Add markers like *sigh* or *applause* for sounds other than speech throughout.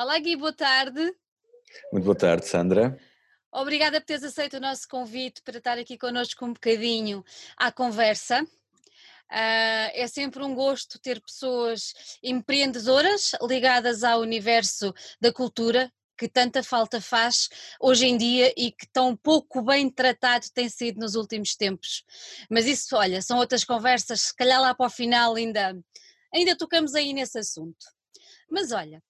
Olá Gui, boa tarde. Muito boa tarde, Sandra. Obrigada por teres aceito o nosso convite para estar aqui connosco um bocadinho à conversa. Uh, é sempre um gosto ter pessoas empreendedoras ligadas ao universo da cultura, que tanta falta faz hoje em dia e que tão pouco bem tratado tem sido nos últimos tempos. Mas isso, olha, são outras conversas, se calhar lá para o final ainda, ainda tocamos aí nesse assunto. Mas olha,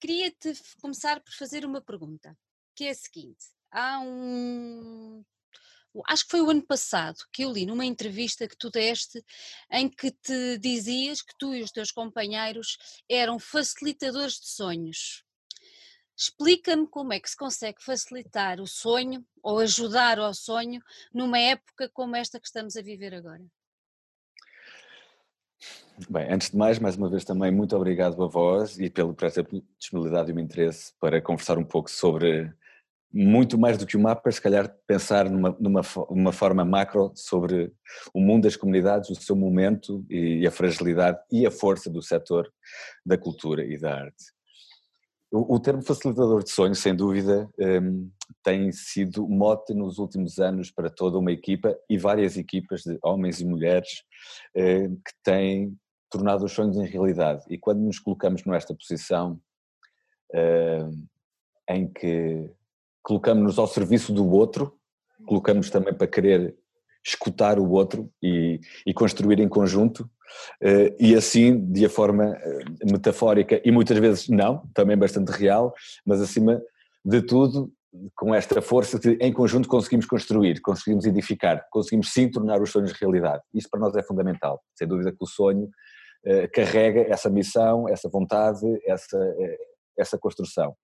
queria-te começar por fazer uma pergunta, que é a seguinte: há um. Acho que foi o ano passado que eu li numa entrevista que tu deste, em que te dizias que tu e os teus companheiros eram facilitadores de sonhos. Explica-me como é que se consegue facilitar o sonho ou ajudar ao sonho numa época como esta que estamos a viver agora. Bem, antes de mais, mais uma vez também muito obrigado a vós e pelo, por essa disponibilidade e o interesse para conversar um pouco sobre muito mais do que o mapa, se calhar pensar numa, numa uma forma macro sobre o mundo das comunidades, o seu momento e a fragilidade e a força do setor da cultura e da arte. O, o termo facilitador de sonhos, sem dúvida, um, tem sido mote nos últimos anos para toda uma equipa e várias equipas de homens e mulheres um, que têm tornado os sonhos em realidade. E quando nos colocamos nesta posição um, em que colocamos-nos ao serviço do outro, colocamos também para querer escutar o outro e, e construir em conjunto, uh, e assim, de a forma uh, metafórica e muitas vezes não, também bastante real, mas acima de tudo, com esta força de em conjunto conseguimos construir, conseguimos edificar, conseguimos sim tornar os sonhos realidade. Isso para nós é fundamental. Sem dúvida que o sonho uh, carrega essa missão, essa vontade, essa, essa construção.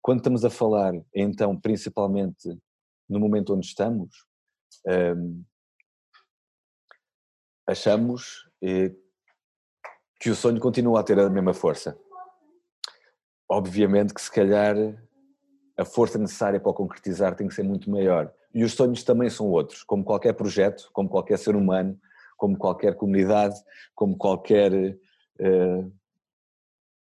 Quando estamos a falar, então, principalmente no momento onde estamos, um, achamos eh, que o sonho continua a ter a mesma força. Obviamente que se calhar a força necessária para o concretizar tem que ser muito maior. E os sonhos também são outros, como qualquer projeto, como qualquer ser humano, como qualquer comunidade, como qualquer uh,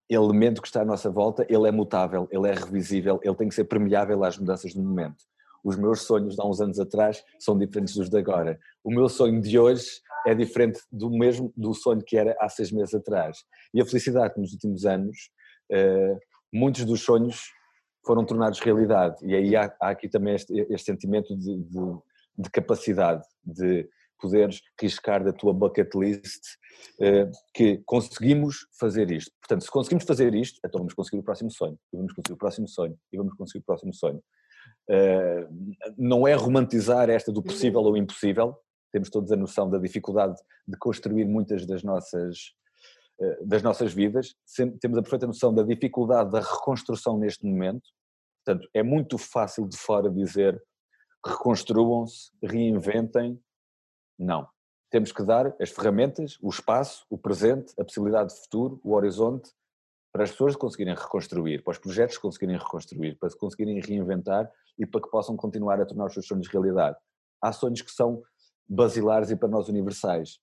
elemento que está à nossa volta, ele é mutável, ele é revisível, ele tem que ser permeável às mudanças do momento. Os meus sonhos de há uns anos atrás são diferentes dos de agora. O meu sonho de hoje é diferente do mesmo do sonho que era há seis meses atrás. E a felicidade nos últimos anos, eh, muitos dos sonhos foram tornados realidade. E aí há, há aqui também este, este sentimento de, de, de capacidade, de poderes riscar da tua bucket list uh, que conseguimos fazer isto. Portanto, se conseguimos fazer isto, então vamos conseguir o próximo sonho, e vamos conseguir o próximo sonho, e vamos conseguir o próximo sonho. Uh, não é romantizar esta do possível ou impossível, temos todos a noção da dificuldade de construir muitas das nossas uh, das nossas vidas, temos a perfeita noção da dificuldade da reconstrução neste momento, portanto é muito fácil de fora dizer reconstruam-se, reinventem, não. Temos que dar as ferramentas, o espaço, o presente, a possibilidade de futuro, o horizonte, para as pessoas conseguirem reconstruir, para os projetos conseguirem reconstruir, para se conseguirem reinventar e para que possam continuar a tornar os seus sonhos realidade. Há sonhos que são basilares e para nós universais.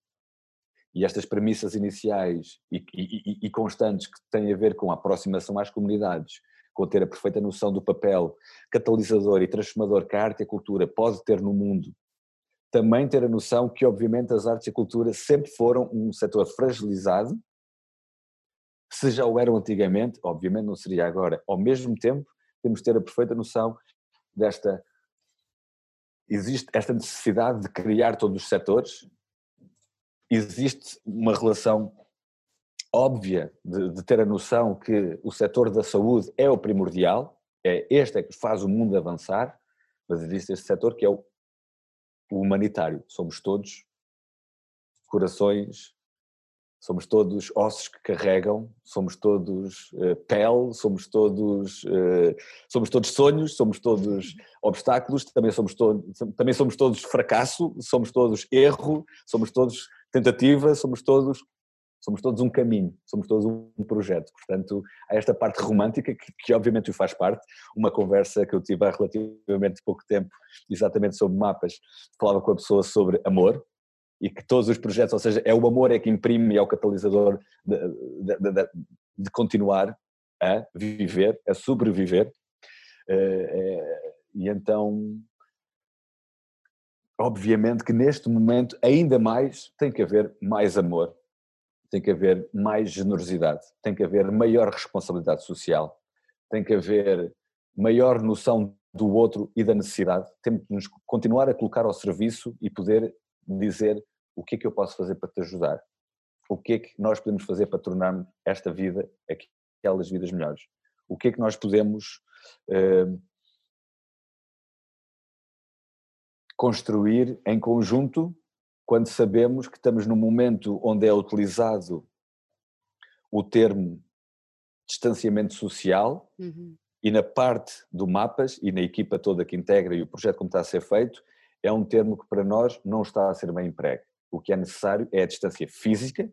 E estas premissas iniciais e, e, e, constantes que têm a ver com a aproximação às comunidades, com ter a perfeita noção do papel catalisador e transformador que a arte e a cultura pode ter no mundo também ter a noção que, obviamente, as artes e a cultura sempre foram um setor fragilizado, se já o eram antigamente, obviamente não seria agora. Ao mesmo tempo, temos de ter a perfeita noção desta. Existe esta necessidade de criar todos os setores, existe uma relação óbvia de, de, ter a noção que o setor da saúde é o primordial, é este é que faz o mundo avançar, mas existe este setor que é o o humanitário. Somos todos corações, somos todos ossos que carregam, somos todos uh, pele, somos todos, uh, somos todos sonhos, somos todos *laughs* obstáculos, também somos, to também somos todos fracasso, somos todos erro, somos todos tentativa, somos todos somos todos um caminho, somos todos um projeto. Portanto, há esta parte romântica que, que, obviamente o faz parte. Uma conversa que eu tive há relativamente pouco tempo, exatamente sobre mapas, falava com a pessoa sobre amor e que todos os projetos, ou seja, é o amor é que imprime e é o catalisador de, de, de, de continuar. a viver, a sobreviver. E então, obviamente que neste momento ainda mais tem que haver mais amor, tem que haver mais generosidade, tem que haver maior responsabilidade social, tem que haver maior noção do outro e da necessidade. Temos de nos continuar a colocar ao serviço e poder dizer o que é que eu posso fazer para te ajudar, o que é que nós podemos fazer para tornarmos esta vida aquelas vidas melhores, o que é que nós podemos uh, construir em conjunto quando sabemos que estamos num momento onde é utilizado o termo distanciamento social uhum. e na parte do mapas e na equipa toda que integra e o projeto como está a ser feito é um termo que para nós não está a ser bem emprego. O que é necessário é a distância física,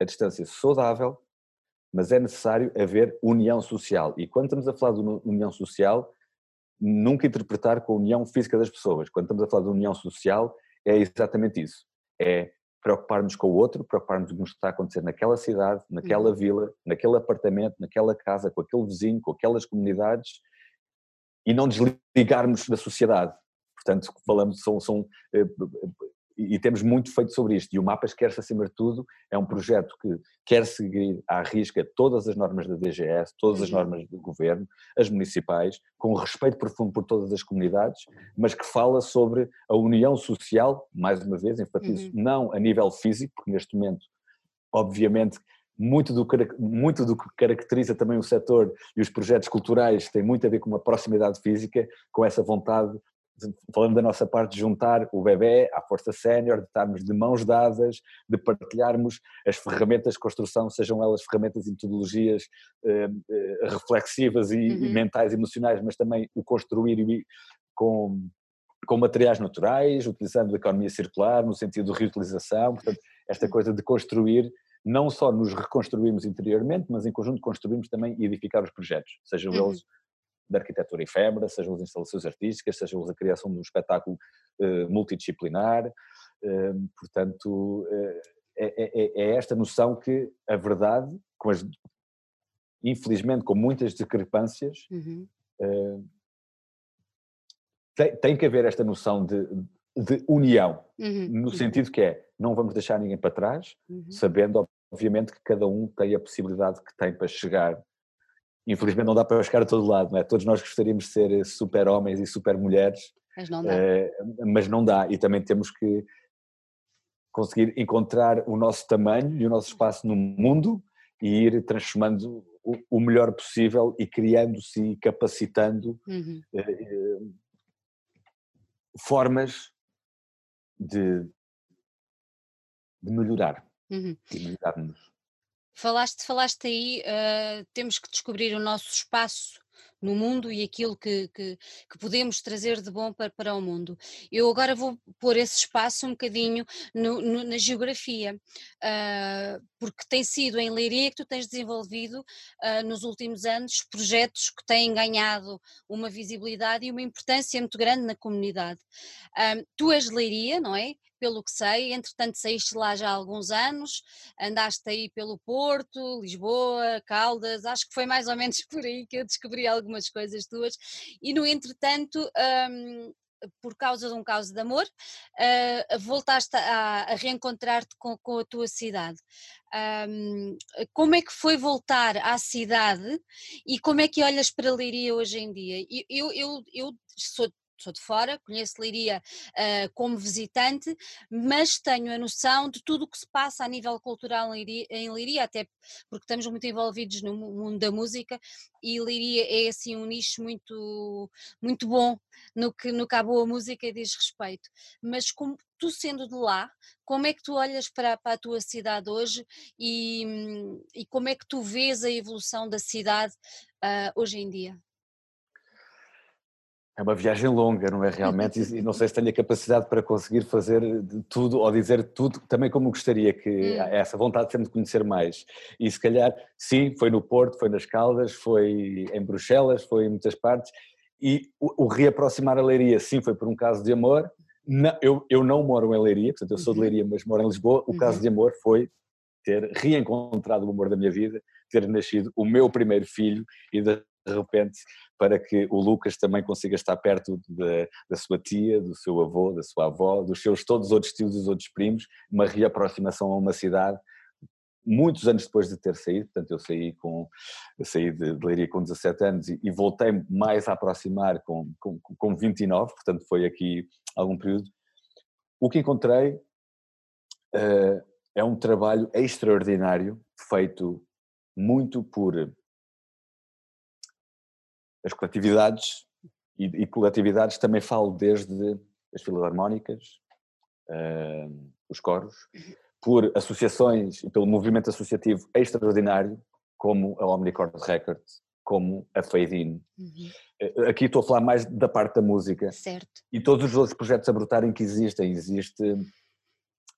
a distância saudável, mas é necessário haver união social. E quando estamos a falar de união social, nunca interpretar com a união física das pessoas. Quando estamos a falar de união social, é exatamente isso. É preocupar-nos com o outro, preocupar-nos com o que está a acontecer naquela cidade, naquela uhum. vila, naquele apartamento, naquela casa, com aquele vizinho, com aquelas comunidades e não desligarmos da sociedade. Portanto, falamos, são, são eh, e, temos muito feito sobre isto. E o Mapas quer-se, acima de tudo, é um projeto que quer seguir à risca todas as normas da DGS, todas as uhum. normas do governo, as municipais, com respeito profundo por todas as comunidades, mas que fala sobre a união social, mais uma vez, enfatizo, uhum. não a nível físico, porque neste momento, obviamente, muito do, muito do que caracteriza também o setor e os projetos culturais tem muito a ver com uma proximidade física, com essa vontade falando da nossa parte, de juntar o bebê à força sénior, de estarmos de mãos dadas, de partilharmos as ferramentas de construção, sejam elas ferramentas e metodologias eh, eh, reflexivas e, uhum. e, mentais, emocionais, mas também o construir com, com materiais naturais, utilizando a economia circular, no sentido de reutilização, portanto, esta uhum. coisa de construir não só nos reconstruirmos interiormente, mas em conjunto construirmos também e edificar os projetos, sejam uhum. eles da arquitetura efêmera, sejam as instalações artísticas, sejam a criação de um espetáculo uh, multidisciplinar. Uh, portanto, uh, é, é, é, esta noção que a verdade, com as, infelizmente com muitas discrepâncias, uhum. tem, tem, que haver esta noção de, de união, uhum. no uhum. sentido que é, não vamos deixar ninguém para trás, uhum. sabendo obviamente que cada um tem a possibilidade que tem para chegar infelizmente não dá para chegar a todo lado, não é? Todos nós gostaríamos de ser super homens e super mulheres, mas não dá. Uh, mas não dá e também temos que conseguir encontrar o nosso tamanho e o nosso espaço no mundo e ir transformando o, melhor possível e criando-se e capacitando uhum. uh, formas de, de melhorar, uhum. de melhorarmos. Falaste, falaste aí, uh, temos que descobrir o nosso espaço no mundo e aquilo que, que, que, podemos trazer de bom para, para o mundo. Eu agora vou pôr esse espaço um bocadinho no, no, na geografia, uh, porque tem sido em Leiria que tu tens desenvolvido uh, nos últimos anos projetos que têm ganhado uma visibilidade e uma importância muito grande na comunidade. Uh, tu és de Leiria, não é? Pelo que sei, entretanto saíste lá já há alguns anos, andaste aí pelo Porto, Lisboa, Caldas, acho que foi mais ou menos *laughs* por aí que eu descobri algumas coisas tuas, e no entretanto, um, por causa de um caso de amor, uh, voltaste a, a reencontrar-te com, com, a tua cidade. Um, como é que foi voltar à cidade e como é que olhas para a Leiria hoje em dia? Eu, eu, eu sou sou de fora, conheço Leiria uh, como visitante, mas tenho a noção de tudo o que se passa a nível cultural em Leiria, em até porque estamos muito envolvidos no mundo da música e Leiria é assim um nicho muito, muito bom no que, no que a boa música diz respeito. Mas como tu sendo de lá, como é que tu olhas para, para a tua cidade hoje e, e, como é que tu vês a evolução da cidade uh, hoje em dia? É uma viagem longa, não é realmente? E não sei se tenho a capacidade para conseguir fazer tudo ou dizer tudo, também como gostaria, que hum. essa vontade sempre de conhecer mais. E se calhar, sim, foi no Porto, foi nas Caldas, foi em Bruxelas, foi em muitas partes. E o, o reaproximar a Leiria, sim, foi por um caso de amor. Não, eu, eu não moro em Leiria, portanto eu sou de uhum. Leiria, mas moro em Lisboa. O caso uhum. de amor foi ter reencontrado o amor da minha vida, ter nascido o meu primeiro filho e de repente para que o Lucas também consiga estar perto da, da sua tia, do seu avô, da sua avó, dos seus todos os outros tios e os outros primos, uma reaproximação a uma cidade muitos anos depois de ter saído, portanto eu saí com eu saí de, de Leiria com 17 anos e, e voltei mais a aproximar com, com, com 29, portanto foi aqui algum período. O que encontrei uh, é um trabalho extraordinário feito muito por as coletividades e, e coletividades também falo desde as filarmónicas, uh, os coros, por associações e pelo movimento associativo extraordinário, como a Omnicord Records, como a Fade In. Uhum. Eh, aqui estou a falar mais da parte da música. Certo. E todos os outros projetos a brotarem que existem. Existe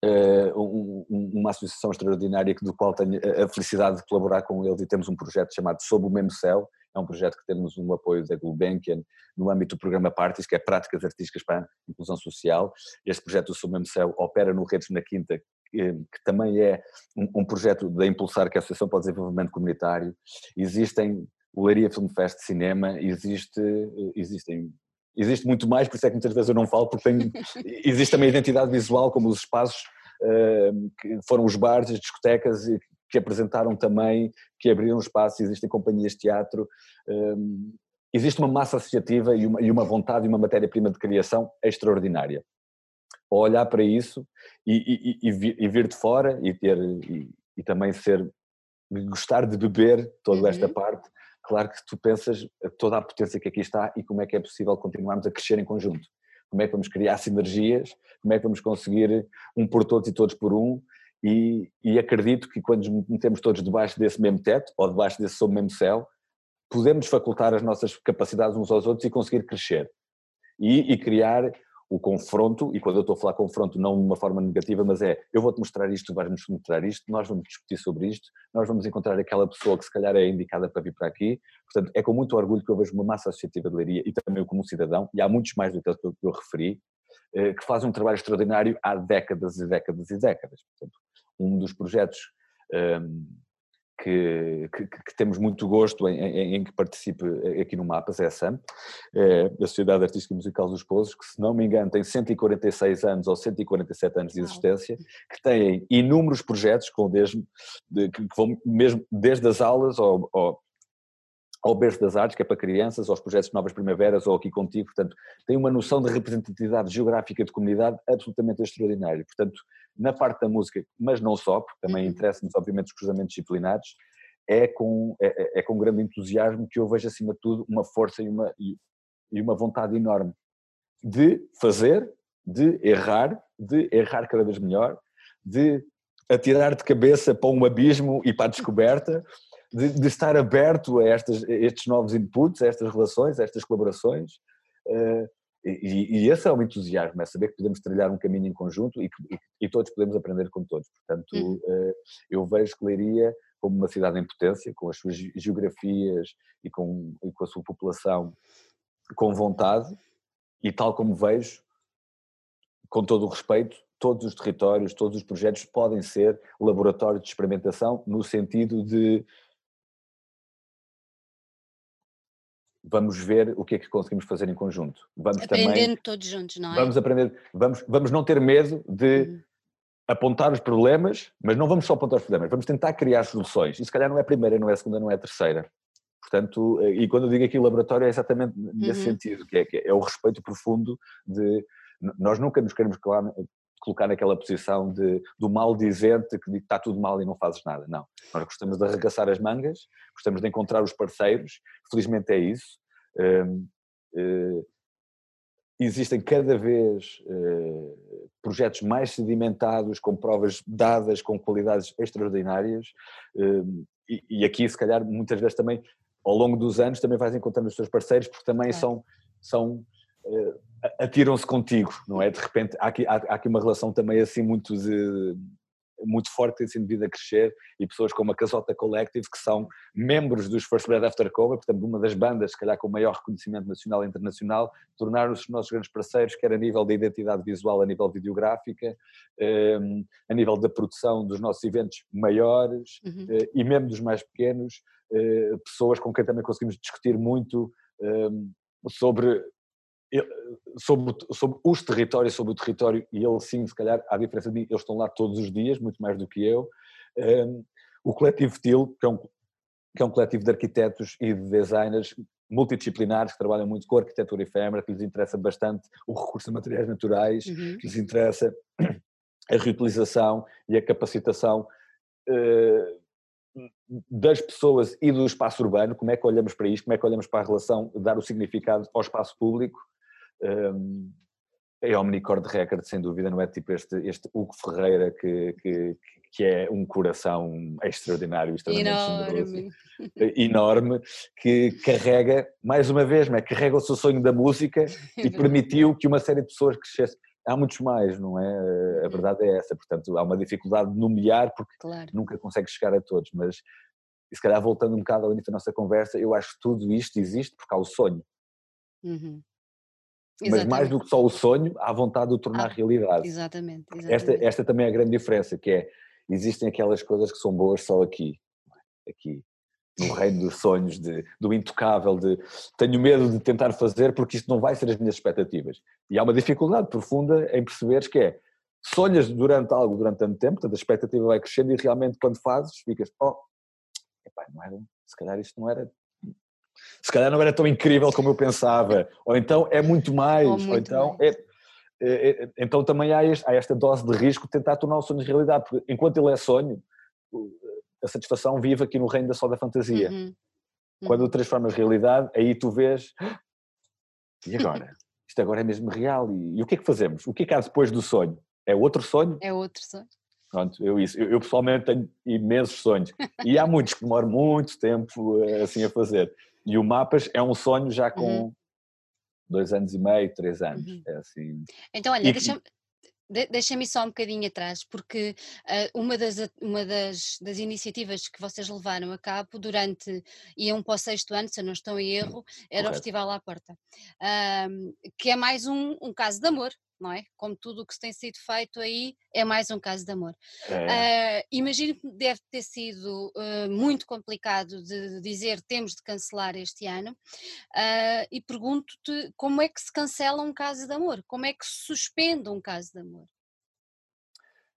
uh, um, uma associação extraordinária do qual tenho a felicidade de colaborar com eles e temos um projeto chamado Sob o Mesmo Céu. É um projeto que temos um apoio da Gulbenkian no âmbito do programa Parties, que é Práticas Artísticas para a Inclusão Social. Este projeto do Sob o Mesmo Céu opera no Redes na Quinta, que também é um, projeto da Impulsar, que é a Associação para o Desenvolvimento Comunitário. Existem o Leiria Film Fest de Cinema, existe, existem existe muito mais, por isso é que muitas vezes eu não falo, porque tem, *laughs* existe também a identidade visual, como os espaços uh, que foram os bares, as discotecas, que apresentaram também, que abriram espaço, existem companhias de teatro, uh, existe uma massa associativa e uma, e uma vontade e uma matéria-prima de criação extraordinária olhar para isso e, e, e, e vir de fora e ter e, também ser gostar de beber toda esta uhum. parte, claro que tu pensas toda a potência que aqui está e como é que é possível continuarmos a crescer em conjunto. Como é que vamos criar sinergias, como é que vamos conseguir um por todos e todos por um e, e acredito que quando nos metemos todos debaixo desse mesmo teto ou debaixo desse sob mesmo céu, podemos facultar as nossas capacidades uns aos outros e conseguir crescer e, e criar o confronto, e quando eu estou a falar confronto não de uma forma negativa, mas é eu vou-te mostrar isto, tu vais-me mostrar isto, nós vamos discutir sobre isto, nós vamos encontrar aquela pessoa que se calhar é indicada para vir para aqui. Portanto, é com muito orgulho que eu vejo uma massa associativa de leiria e também eu como cidadão, e há muitos mais do que eu, que eu referi, eh, que fazem um trabalho extraordinário há décadas e décadas e décadas. Portanto, um dos projetos um, que, que, que, temos muito gosto em, em, em, que participe aqui no Mapas, é a SAM, é a Sociedade Artística e Musical dos Pousos, que se não me engano tem 146 anos ou 147 anos de existência, que têm inúmeros projetos com desde, de, que vão mesmo desde as aulas ao, ao ao Berço das Artes, que é para crianças, aos projetos de Novas Primaveras ou aqui contigo, portanto, tem uma noção de representatividade geográfica de comunidade absolutamente extraordinária. Portanto, na parte da música, mas não só, porque também uhum. interessa-nos obviamente os cruzamentos disciplinares, é com, é, é, é, com grande entusiasmo que eu vejo acima de tudo uma força e uma, e, e uma vontade enorme de fazer, de errar, de errar cada vez melhor, de atirar de cabeça para um abismo e para a descoberta, de, de estar aberto a, estas, a estes novos inputs, a estas relações, a estas colaborações. Uh, e, e, esse é o entusiasmo, é saber que podemos trilhar um caminho em conjunto e que e, e todos podemos aprender com todos. Portanto, uhum. uh, eu vejo que Leiria como uma cidade em potência, com as suas geografias e com, e com a sua população com vontade, e tal como vejo, com todo o respeito, todos os territórios, todos os projetos podem ser laboratórios de experimentação no sentido de vamos ver o que é que conseguimos fazer em conjunto. Vamos Aprendendo também, todos juntos, não é? Vamos aprender, vamos, vamos não ter medo de uhum. apontar os problemas, mas não vamos só apontar os problemas, vamos tentar criar soluções. E se calhar não é a primeira, não é a segunda, não é a terceira. Portanto, eh, e quando eu digo aqui laboratório é exatamente nesse uhum. sentido, que é, que é o respeito profundo de nós nunca nos queremos colocar naquela posição de, do mal dizente que está tudo mal e não fazes nada. Não. Nós gostamos de arregaçar as mangas, gostamos de encontrar os parceiros, felizmente é isso. Uh, eh, existem cada vez uh, projetos mais sedimentados, com provas dadas, com qualidades extraordinárias, uh, e, e, aqui, se calhar, muitas vezes também, ao longo dos anos, também vais encontrando os teus parceiros, porque também é. são. são atiram-se contigo, não é? De repente há aqui, há, há aqui uma relação também assim muito de, muito forte que tem sido vindo a crescer e pessoas como a Casota Collective que são membros dos First Bread After Coma, portanto uma das bandas se calhar com maior reconhecimento nacional e internacional, tornaram-se os nossos grandes parceiros, quer a nível da identidade visual, a nível videográfica, ehm, a nível da produção dos nossos eventos maiores uhum. Eh, e mesmo dos mais pequenos, eh, pessoas com quem também conseguimos discutir muito ehm, sobre sobre, sobre os territórios, sobre o território, e ele sim, se calhar, à diferença de mim, eles estão lá todos os dias, muito mais do que eu. Um, o Coletivo TIL, que é, um, que é um coletivo de arquitetos e de designers multidisciplinares que trabalham muito com arquitetura efêmera, que lhes interessa bastante o recurso a materiais naturais, uhum. que lhes interessa a reutilização e a capacitação uh, das pessoas e do espaço urbano, como é que olhamos para isto, como é que olhamos para a relação, dar o significado ao espaço público um, é Omnicord Record, sem dúvida, não é tipo este, este Hugo Ferreira que, que, que é um coração extraordinário, enorme. enorme, que carrega, mais uma vez, é? carrega o seu sonho da música *laughs* e permitiu que uma série de pessoas crescesse. Há muitos mais, não é? A uhum. verdade é essa, portanto há uma dificuldade de nomear porque claro. nunca consegue chegar a todos, mas e se calhar voltando um bocado ao início da nossa conversa, eu acho que tudo isto existe porque há o sonho. Uhum. Exatamente. Mas mais do que só o sonho, há vontade de o tornar ah, realidade. Exatamente. exatamente. Esta, esta também é a grande diferença, que é, existem aquelas coisas que são boas só aqui, aqui, no *laughs* reino dos sonhos, de, do intocável, de tenho medo de tentar fazer porque isto não vai ser as minhas expectativas. E há uma dificuldade profunda em perceberes que é, sonhas durante algo durante tanto tempo, portanto a expectativa vai crescendo e realmente quando fazes ficas, oh, epá, não era, se calhar isto não era se calhar não era tão incrível como eu pensava, ou então é muito mais, ou, muito ou então mais. É, é, é, então também há, este, há, esta dose de risco de tentar tornar o sonho realidade, porque enquanto ele é sonho, a satisfação vive aqui no reino da só da fantasia. Uhum. Uhum. Quando o transformas realidade, aí tu vês, ah, e agora? *laughs* Isto agora é mesmo real, e, e, o que é que fazemos? O que é que há depois do sonho? É outro sonho? É outro sonho. Pronto, eu isso. Eu, eu, pessoalmente tenho imensos sonhos e há muitos que demoram muito tempo eh, assim a fazer. E o Mapas é um sonho já com uhum. dois anos e meio, três anos. Uhum. É assim. Então, olha, e, deixa-me deixa só um bocadinho atrás, porque uh, uma, das, uma das, das, iniciativas que vocês levaram a cabo durante, iam para o sexto ano, se eu não estou em erro, era Correto. o Festival à Porta, uh, que é mais um, um caso de amor, não é? Como tudo o que tem sido feito aí é mais um caso de amor. É. Uh, imagino que deve ter sido uh, muito complicado de dizer temos de cancelar este ano uh, e pergunto-te como é que se cancela um caso de amor? Como é que se suspende um caso de amor?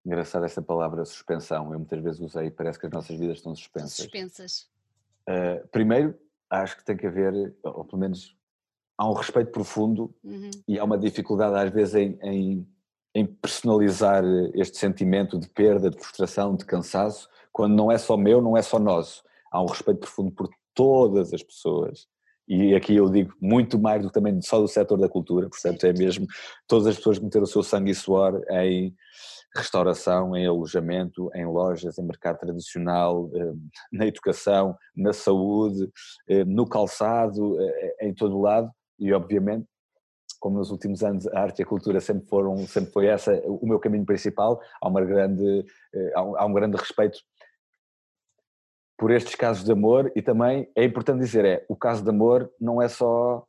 Engraçada essa palavra suspensão, eu muitas vezes usei e parece que as nossas vidas estão suspensas. Suspensas. primeiro, acho que tem que haver, ou pelo menos há um respeito profundo uhum. e há uma dificuldade às vezes em, em, em, personalizar este sentimento de perda, de frustração, de cansaço, quando não é só meu, não é só nosso. Há um respeito profundo por todas as pessoas. E aqui eu digo muito mais do que também só do setor da cultura, portanto é mesmo todas as pessoas que meteram o seu sangue e suor em restauração, em alojamento, em lojas, em mercado tradicional, eh, na educação, na saúde, eh, no calçado, eh, em todo o lado, e obviamente como nos últimos anos a arte e a cultura sempre foram sempre foi essa o meu caminho principal há uma grande eh, há um, há um grande respeito por estes casos de amor e também é importante dizer é o caso de amor não é só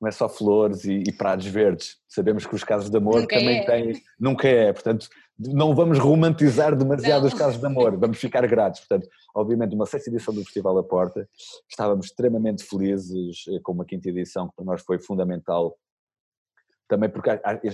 não é só flores e, e prados verdes sabemos que os casos de amor nunca também é. têm nunca é portanto não vamos romantizar demasiado não. os casos de amor, vamos ficar gratos. Portanto, obviamente, uma sexta edição do Festival da Porta, estávamos extremamente felizes eh, com uma quinta edição que para nós foi fundamental. Também porque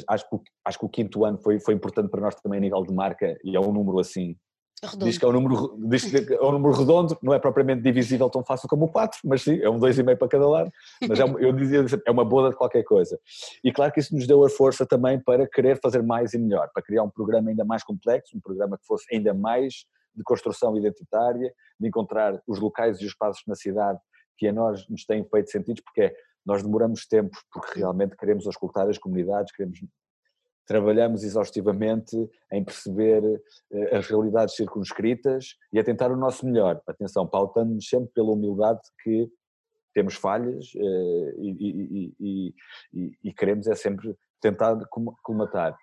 acho, que, acho que o quinto ano foi, foi importante para nós também a nível de marca e é um número assim Redondo. Diz que é um número, diz que é um número redondo, não é propriamente divisível tão fácil como o 4, mas sim, é um 2,5 para cada lado. Mas é eu dizia é uma boa de qualquer coisa. E claro que isso nos deu a força também para querer fazer mais e melhor, para criar um programa ainda mais complexo, um programa que fosse ainda mais de construção identitária, de encontrar os locais e os espaços na cidade que a nós nos têm feito sentido, porque é, nós demoramos tempo, porque realmente queremos escutar as comunidades, queremos trabalhamos exaustivamente em perceber eh, as realidades circunscritas e a tentar o nosso melhor. Atenção, pautando-nos sempre pela humildade que temos falhas eh, e, e, e, e, queremos é sempre tentar colmatar.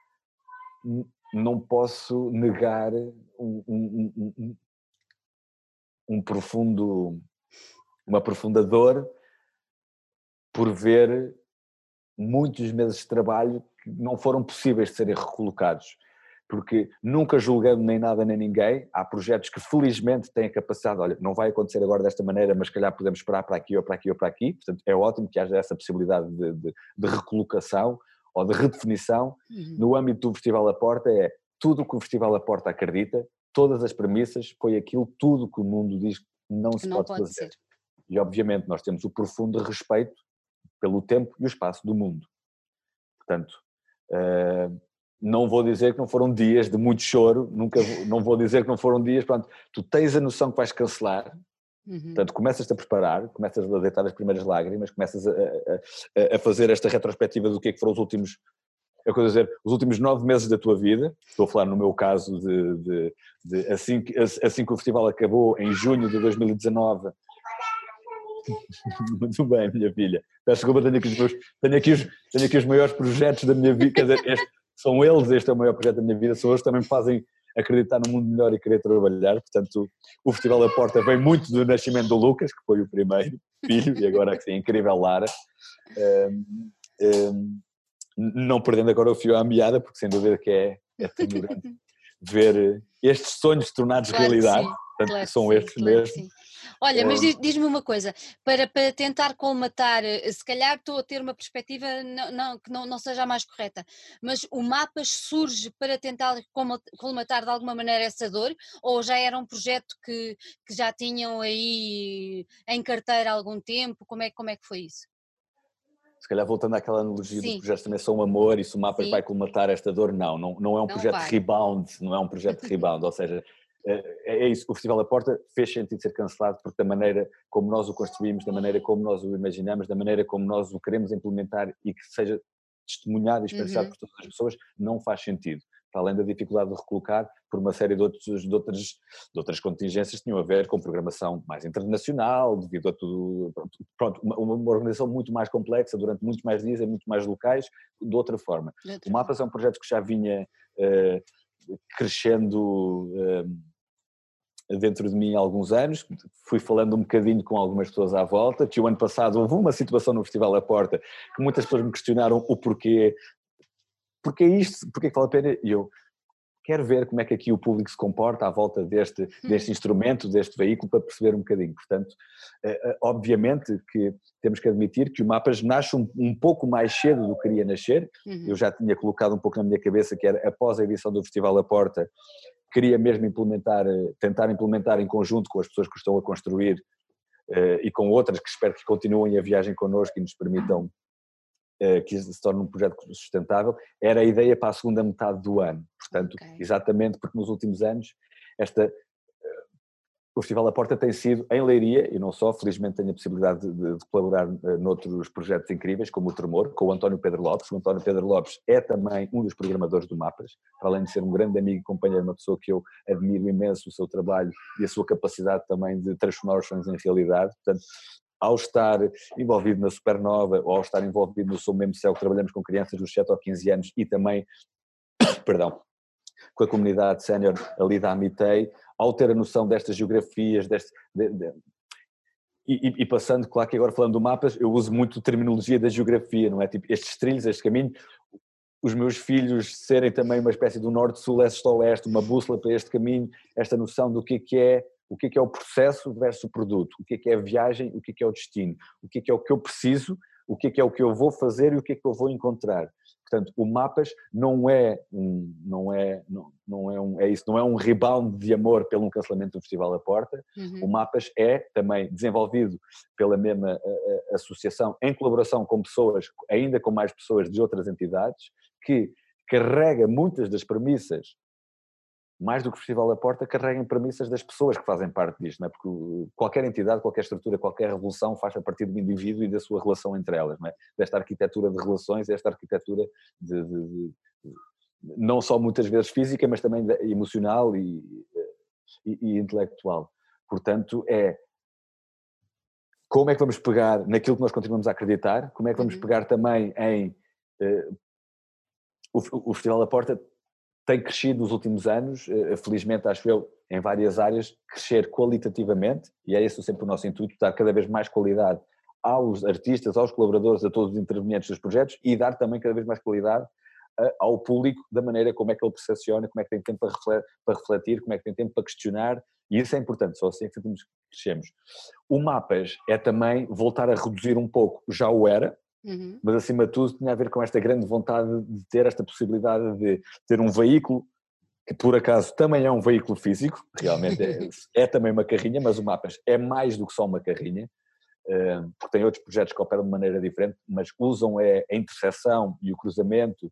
não posso negar um, um, um, um, profundo, uma profunda dor por ver muitos meses de trabalho que não foram possíveis de serem recolocados porque nunca julgando nem nada nem ninguém, há projetos que felizmente têm a capacidade, olha, não vai acontecer agora desta maneira, mas calhar podemos esperar para aqui ou para aqui ou para aqui, portanto é ótimo que haja essa possibilidade de, de, de recolocação ou de redefinição. Uhum. No âmbito do Festival da Porta é tudo o que o Festival da Porta acredita, todas as premissas, foi aquilo tudo que o mundo diz que não que se não pode, pode fazer. Ser. E obviamente nós temos o profundo respeito pelo tempo e o espaço do mundo. Portanto, uh, não vou dizer que não foram dias de muito choro, nunca não vou dizer que não foram dias, pronto, tu tens a noção que vais cancelar, uhum. portanto começas-te a preparar, começas a deitar as primeiras lágrimas, começas a, a, a, fazer esta retrospectiva do que é que foram os últimos, é coisa dizer, os últimos nove meses da tua vida, estou a falar no meu caso de, de, de assim, que, assim que o festival acabou, em junho de 2019, *laughs* muito bem, minha filha. Peço desculpa, tenho aqui os, meus, tenho aqui os, tenho aqui os maiores projetos da minha vida. Quer dizer, este, são eles, este é o maior projeto da minha vida, são eles que também me fazem acreditar no mundo melhor e querer trabalhar. Portanto, o Festival da Porta vem muito do nascimento do Lucas, que foi o primeiro filho, e agora que sim, incrível Lara. Um, um, não perdendo agora o fio à meada, porque sem dúvida que é, é *laughs* ver estes sonhos tornados claro realidade. Portanto, claro são sim, estes claro mesmo. Olha, mas diz-me uma coisa, para, para tentar colmatar, eh, se calhar estou a ter uma perspectiva não, não, que não, não seja a mais correta, mas o Mapas surge para tentar colmatar de alguma maneira essa dor, ou já era um projeto que, que já tinham aí em carteira há algum tempo? Como é, como é que foi isso? se calhar voltando àquela analogia Sim. dos projetos também são amor e se o Mapas Sim. vai colmatar esta dor, não, não, não é um não projeto vai. rebound, não é um projeto rebound, ou seja, é, é isso, o Festival da Porta fez sentido ser cancelado porque da maneira como nós o construímos, da maneira como nós o imaginamos, da maneira como nós o queremos implementar e que seja testemunhado e experienciado uhum. por todas as pessoas, não faz sentido. Para além da dificuldade de recolocar por uma série de, outros, de, outras, de outras contingências que tinham a ver com programação mais internacional, devido a tudo. Pronto, uma, uma organização muito mais complexa, durante muitos mais dias, em muito mais locais, de outra forma. De outra o Mapas é um projeto que já vinha uh, crescendo. Uh, dentro de mim há alguns anos, fui falando um bocadinho com algumas pessoas à volta, que o ano passado houve uma situação no Festival da Porta que muitas pessoas me questionaram o porquê, porquê isto, porquê que vale a pena, e eu quero ver como é que aqui o público se comporta à volta deste, deste instrumento, deste veículo, para perceber um bocadinho. Portanto, eh, eh, obviamente que temos que admitir que o Mapas nasce um, um pouco mais cedo do que queria nascer, uhum. eu já tinha colocado um pouco na minha cabeça que era após a edição do Festival da Porta, queria mesmo implementar, eh, tentar implementar em conjunto com as pessoas que estão a construir uh, e com outras que espero que continuem a viagem connosco e nos permitam uh, que se torne um projeto sustentável, era a ideia para a segunda metade do ano. Portanto, okay. exatamente porque nos últimos anos esta o Festival da Porta tem sido em Leiria, e não só, felizmente tenho a possibilidade de, de, colaborar uh, noutros projetos incríveis, como o Tremor, com o António Pedro Lopes. O António Pedro Lopes é também um dos programadores do Mapas, para além de ser um grande amigo e companheiro, uma pessoa que eu admiro imenso o seu trabalho e a sua capacidade também de transformar os sonhos em realidade. Portanto, ao estar envolvido na Supernova, ou ao estar envolvido no Sou Mesmo Céu, que trabalhamos com crianças dos 7 ou 15 anos e também, *coughs* perdão, com a comunidade sénior ali da Amitei, ao ter a noção destas geografias, deste, de, de, e, e, passando, claro que agora falando do mapas, eu uso muito terminologia da geografia, não é? Tipo, estes trilhos, este caminho, os meus filhos serem também uma espécie do norte-sul, leste-oeste, uma bússola para este caminho, esta noção do que é que é, o que é que é o processo versus o produto, o que é que é a viagem, o que é que é o destino, o que é que é o que eu preciso, o que é que é o que eu vou fazer e o que é que eu vou encontrar. Portanto, o Mapas não é um, não é, não, não é um, é isso, não é um rebound de amor pelo um cancelamento do Festival da Porta. Uhum. O Mapas é também desenvolvido pela mesma a, a, associação em colaboração com pessoas, ainda com mais pessoas de outras entidades, que carrega muitas das premissas mais do que o Festival da Porta, carreguem premissas das pessoas que fazem parte disto, não é? porque qualquer entidade, qualquer estrutura, qualquer revolução faz a partir do indivíduo e da sua relação entre elas, não é? desta arquitetura de relações, esta arquitetura de, de, de, não só muitas vezes física, mas também emocional e, e, e intelectual. Portanto, é como é que vamos pegar naquilo que nós continuamos a acreditar, como é que vamos uhum. pegar também em. Uh, o, o Festival da Porta tem crescido nos últimos anos, eh, felizmente acho eu, em várias áreas, crescer qualitativamente, e é esse sempre o nosso intuito, dar cada vez mais qualidade aos artistas, aos colaboradores, a todos os intervenientes dos projetos e dar também cada vez mais qualidade eh, ao público da maneira como é que ele percepciona, como é que tem tempo para refletir, como é que tem tempo para questionar, e isso é importante, só assim é que crescemos. O Mapas é também voltar a reduzir um pouco, já o era, uhum. mas acima de tudo tinha a ver com esta grande vontade de ter esta possibilidade de ter um veículo que por acaso também é um veículo físico, *laughs* realmente é, *laughs* é também uma carrinha, mas o Mapas é mais do que só uma carrinha, porque tem outros projetos que operam de maneira diferente, mas usam é a interseção e o cruzamento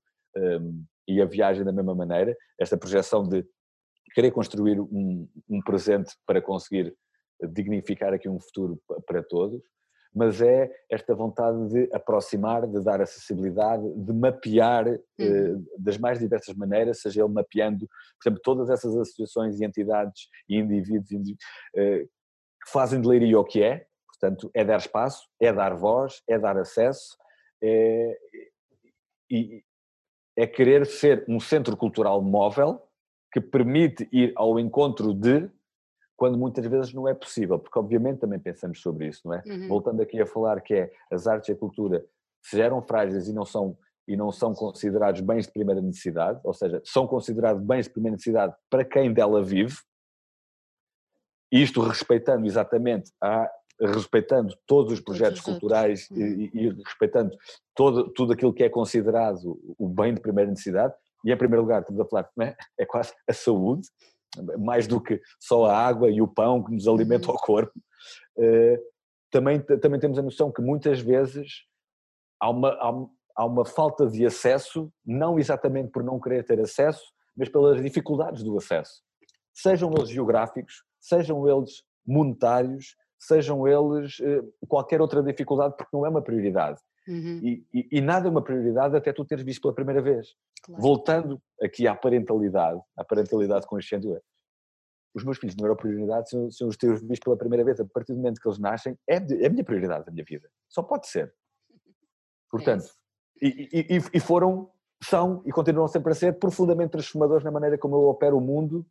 e a viagem da mesma maneira, esta projeção de querer construir um, um presente para conseguir dignificar aqui um futuro para todos, mas é esta vontade de aproximar, de dar acessibilidade, de mapear uhum. das mais diversas maneiras, seja ele mapeando, por exemplo, todas essas associações e entidades e indivíduos eh, que fazem de Leiria o que é, Portanto, é dar espaço, é dar voz, é dar acesso, é, e é querer ser um centro cultural móvel que permite ir ao encontro de quando muitas vezes não é possível, porque obviamente também pensamos sobre isso, não é? Uhum. Voltando aqui a falar que é as artes e a cultura se geram frágeis e não são e não são considerados bens de primeira necessidade, ou seja, são considerados bens de primeira necessidade para quem dela vive, isto respeitando exatamente a respeitando todos os projetos todos culturais e, uhum. e, respeitando todo, tudo aquilo que é considerado o bem de primeira necessidade, e em primeiro lugar estamos a falar, é? é quase a saúde, mais do que só a água e o pão que nos alimentam uhum. o corpo, uh, também, também temos a noção que muitas vezes há uma, há, há uma falta de acesso, não exatamente por não querer ter acesso, mas pelas dificuldades do acesso. Sejam eles geográficos, sejam eles monetários, sejam eles eh, qualquer outra dificuldade, porque não é uma prioridade. Uhum. E, e, e, nada é uma prioridade até tu teres visto pela primeira vez. Claro. Voltando aqui à parentalidade, à parentalidade consciente, os meus filhos não eram prioridade se, se eu os ter visto pela primeira vez, a partir do momento que eles nascem, é, é a minha prioridade da minha vida. Só pode ser. *laughs* Portanto, é e, e, foram, são e continuam sempre a ser profundamente transformadores na maneira como eu opero o mundo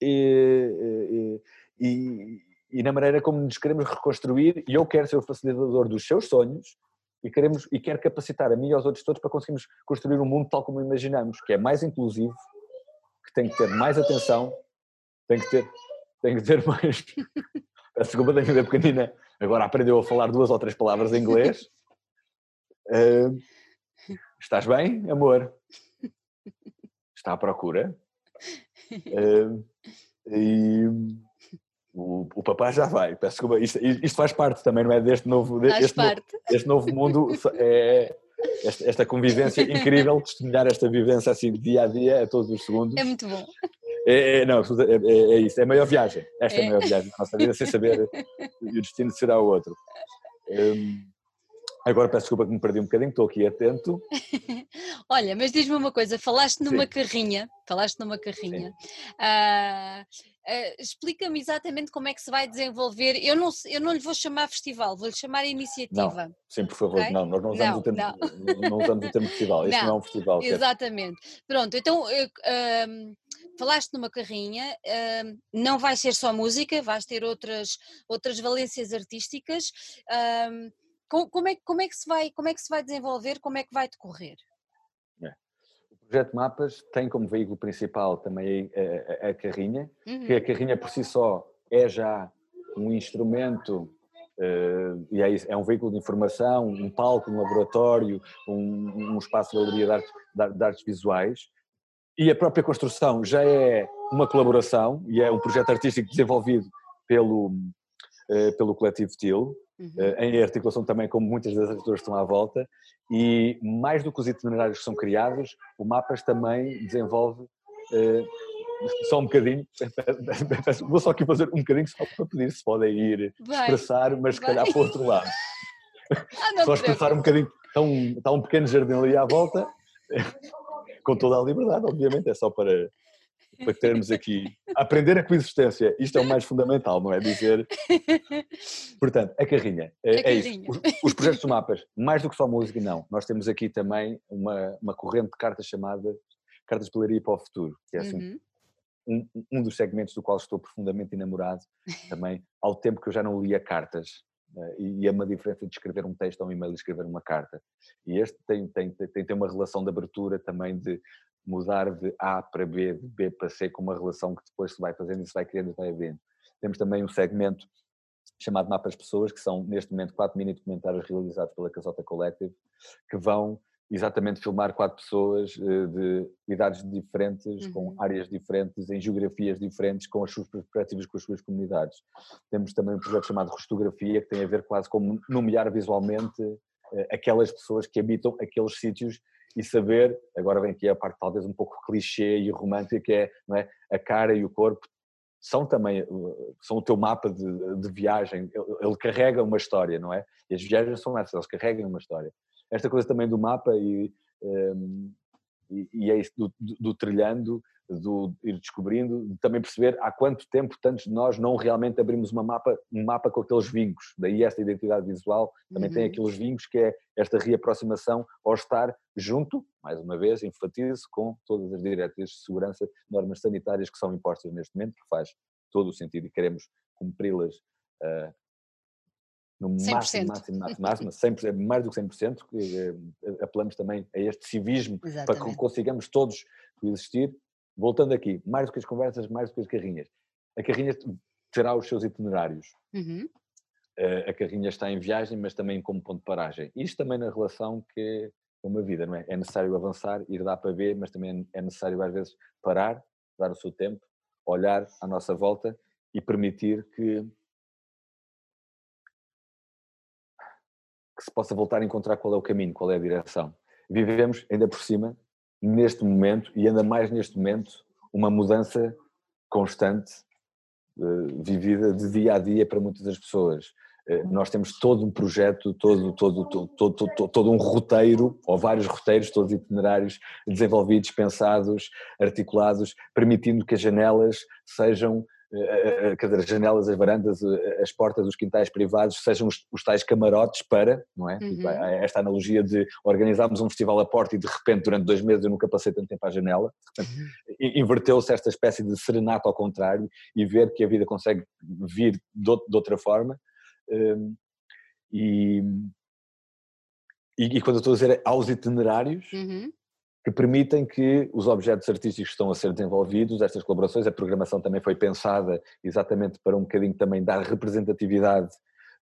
e, e e na maneira como nos queremos reconstruir, e eu quero ser o facilitador dos seus sonhos e queremos e quero capacitar a mim e aos outros todos para conseguirmos construir um mundo tal como imaginamos, que é mais inclusivo, que tem que ter mais atenção, tem que ter, tem que ter *laughs* mais. Desculpa, tenho que ver pequenina. Agora aprendeu a falar duas ou três palavras em inglês. *laughs* Uh, estás bem, amor? Está à procura? *laughs* Uh, e o, o papai já vai, peço desculpa, isto, isto, faz parte também, não é? Deste novo, deste, novo, deste novo mundo, é, esta, esta, convivência incrível, testemunhar esta vivência assim dia a dia, a todos os segundos. É muito bom. É, é não, é, é, é, isso, é a maior viagem, esta é, a maior viagem da nossa vida, sem saber e *laughs* o destino será o outro. Um, Agora peço desculpa que me perdi um bocadinho, estou aqui atento. *laughs* Olha, mas diz-me uma coisa, falaste numa Sim. carrinha, falaste numa carrinha. Uh, uh, Explica-me exatamente como é que se vai desenvolver. Eu não, eu não lhe vou chamar festival, vou-lhe chamar iniciativa. Não, sim, por favor, okay? não, nós não usamos, não, o, termo, não. não usamos o termo festival, isto não, não é um festival. Exatamente. Pronto, então falaste numa carrinha, não vai ser só música, vais ter outras, outras valências artísticas. Como é, como, é que se vai, como é que se vai desenvolver, como é que vai decorrer? É. O projeto Mapas tem como veículo principal também a, a, a carrinha, uhum. que a carrinha por si só é já um instrumento Uh, e é, é um veículo de informação, um palco, um laboratório, um, um espaço de galeria de, arte, de, artes visuais. E a própria construção já é uma colaboração e é um projeto artístico desenvolvido pelo, uh, pelo coletivo TIL, uhum. Eh, em articulação também com muitas das que estão à volta, e mais do que os itinerários que são criados, o Mapas também desenvolve uh, só um bocadinho, *laughs* vou só aqui fazer um bocadinho só para pedir se podem ir vai, expressar, mas se calhar para o outro lado. Ah, só expressar um bocadinho, está um, está um pequeno jardim ali à volta, *laughs* com toda a liberdade, obviamente, é só para, para termos aqui. Aprender a coexistência, isto é o mais fundamental, não é? Dizer. Portanto, a carrinha, é, a é isso. Os, os, projetos de mapas, mais do que só música, não. Nós temos aqui também uma, uma corrente de cartas chamada cartas de pelaria para o futuro, que é assim, uhum. um, um dos segmentos do qual estou profundamente enamorado também, ao tempo que eu já não lia cartas. Uh, e é uma diferença de escrever um texto ou um e-mail e escrever uma carta. E este tem, tem, tem, tem uma relação de abertura também de mudar de A para B, de B para C, com uma relação que depois se vai fazendo e se vai criando e vai havendo. Temos também um segmento chamado Mapas Pessoas, que são neste momento quatro mini documentários realizados pela Casota Collective, que vão exatamente filmar quatro pessoas eh, de idades diferentes, uhum. com áreas diferentes, em geografias diferentes, com as suas perspectivas, com as suas comunidades. Temos também um projeto chamado Rostografia, que tem a ver quase com nomear visualmente aquelas pessoas que habitam aqueles sítios e saber, agora vem aqui a parte talvez um pouco *laughs* clichê e romântica, que é, é a cara e o corpo são também são o teu mapa de, de viagem, ele, carrega uma história, não é? E as viagens são essas, elas carregam uma história. Esta coisa também do mapa e, um, e, e, é isso do, do, do, trilhando, do ir descobrindo, de também perceber há quanto tempo tantos de nós não realmente abrimos uma mapa, um mapa com aqueles vincos. Daí esta identidade visual também uhum. tem aqueles vincos que é esta reaproximação ao estar junto, mais uma vez, enfatizo, com todas as diretrizes de segurança, normas sanitárias que são impostas neste momento, que faz todo o sentido e queremos cumpri-las uh, no 100%. máximo, máximo, *laughs* máximo, máximo 100%, mais do que 100%, que, uh, apelamos também a este civismo Exatamente. para que consigamos todos existir. Voltando aqui, mais do que as conversas, mais do que as carrinhas. A carrinha terá os seus itinerários. Uhum. Uh, a carrinha está em viagem, mas também como ponto de paragem. Isto também na relação que é uma vida, não é? É necessário avançar, ir dar para ver, mas também é necessário às vezes parar, dar o seu tempo, olhar à nossa volta e permitir que, que se possa voltar a encontrar qual é o caminho, qual é a direção. Vivemos ainda por cima, neste momento, e ainda mais neste momento, uma mudança constante, uh, vivida de dia a dia para muitas das pessoas. Eh, nós temos todo um projeto, todo, todo, todo, todo, todo um roteiro, ou vários roteiros, todos itinerários desenvolvidos, pensados, articulados, permitindo que as janelas sejam eh, eh, quer dizer, as janelas, as varandas, as portas dos quintais privados sejam os, os tais camarotes para, não é? Uhum. Esta analogia de organizarmos um festival à porta e de repente durante dois meses eu nunca passei tanto tempo à janela, uhum. inverteu-se esta espécie de serenato ao contrário e ver que a vida consegue vir de, de outra forma um, e, e, e, quando eu estou a dizer aos itinerários uhum. Que permitem que os objetos artísticos que estão a ser desenvolvidos, estas colaborações, a programação também foi pensada exatamente para um bocadinho também dar representatividade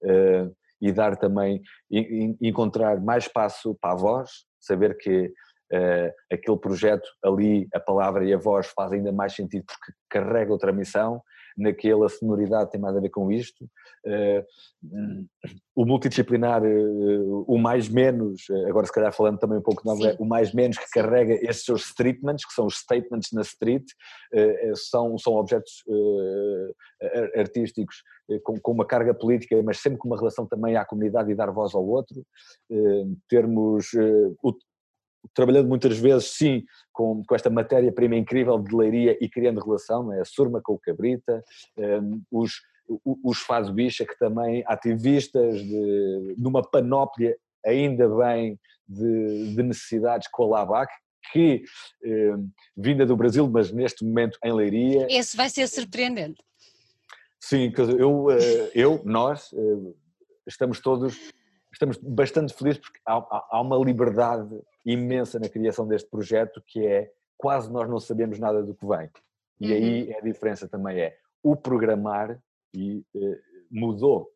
uh, e dar também, e, encontrar mais espaço para a voz, saber que uh, aquele projeto ali, a palavra e a voz faz ainda mais sentido porque carrega outra missão naquela sonoridade tem mais a ver com isto. Uh, o multidisciplinar, uh, o mais menos, eh, agora se calhar falando também um pouco de nós, é o mais menos que carrega esses seus statements, que são os statements na street, são, são objetos artísticos com, com, uma carga política, mas sempre com uma relação também à comunidade e dar voz ao outro. termos trabalhando muitas vezes, sim, com, com esta matéria-prima incrível de leiria e criando relação, é? a surma com o cabrita, um, os, os faz bicha que também ativistas de, numa panóplia ainda bem de, de necessidades com a LAVAC, que um, vinda do Brasil, mas neste momento em Leiria. Esse vai ser surpreendente. Sim, eu, eh, eu nós eh, estamos todos estamos bastante felizes porque há, há, uma liberdade imensa na criação deste projeto que é quase nós não sabemos nada do que vem. E uhum. aí a diferença também é o programar e eh, mudou.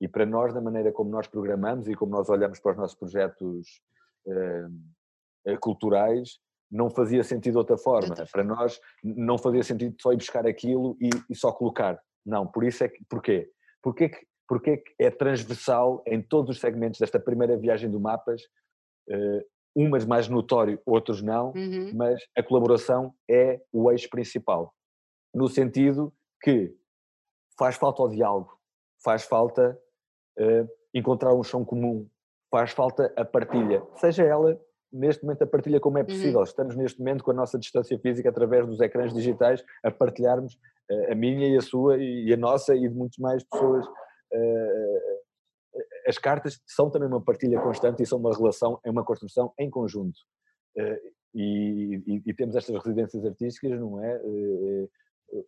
E para nós, da maneira como nós programamos e como nós olhamos para os nossos projetos eh, culturais, não fazia sentido de outra forma. Para nós não fazia sentido só ir buscar aquilo e, e só colocar. Não, por isso é que, porquê? Que, porque que é transversal em todos os segmentos desta primeira viagem do Mapas eh, umas mais notório, outros não, uhum. mas a colaboração é o eixo principal. No sentido que faz falta o diálogo, faz falta uh, encontrar um chão comum, faz falta a partilha, seja ela neste momento a partilha como é uhum. possível. Uhum. Estamos neste momento com a nossa distância física através dos ecrãs digitais a partilharmos uh, a minha e a sua e a nossa e de muitas mais pessoas uh, as cartas são também uma partilha constante e são uma relação, é uma construção em conjunto. Eh, e, e, e, temos estas residências artísticas, não é?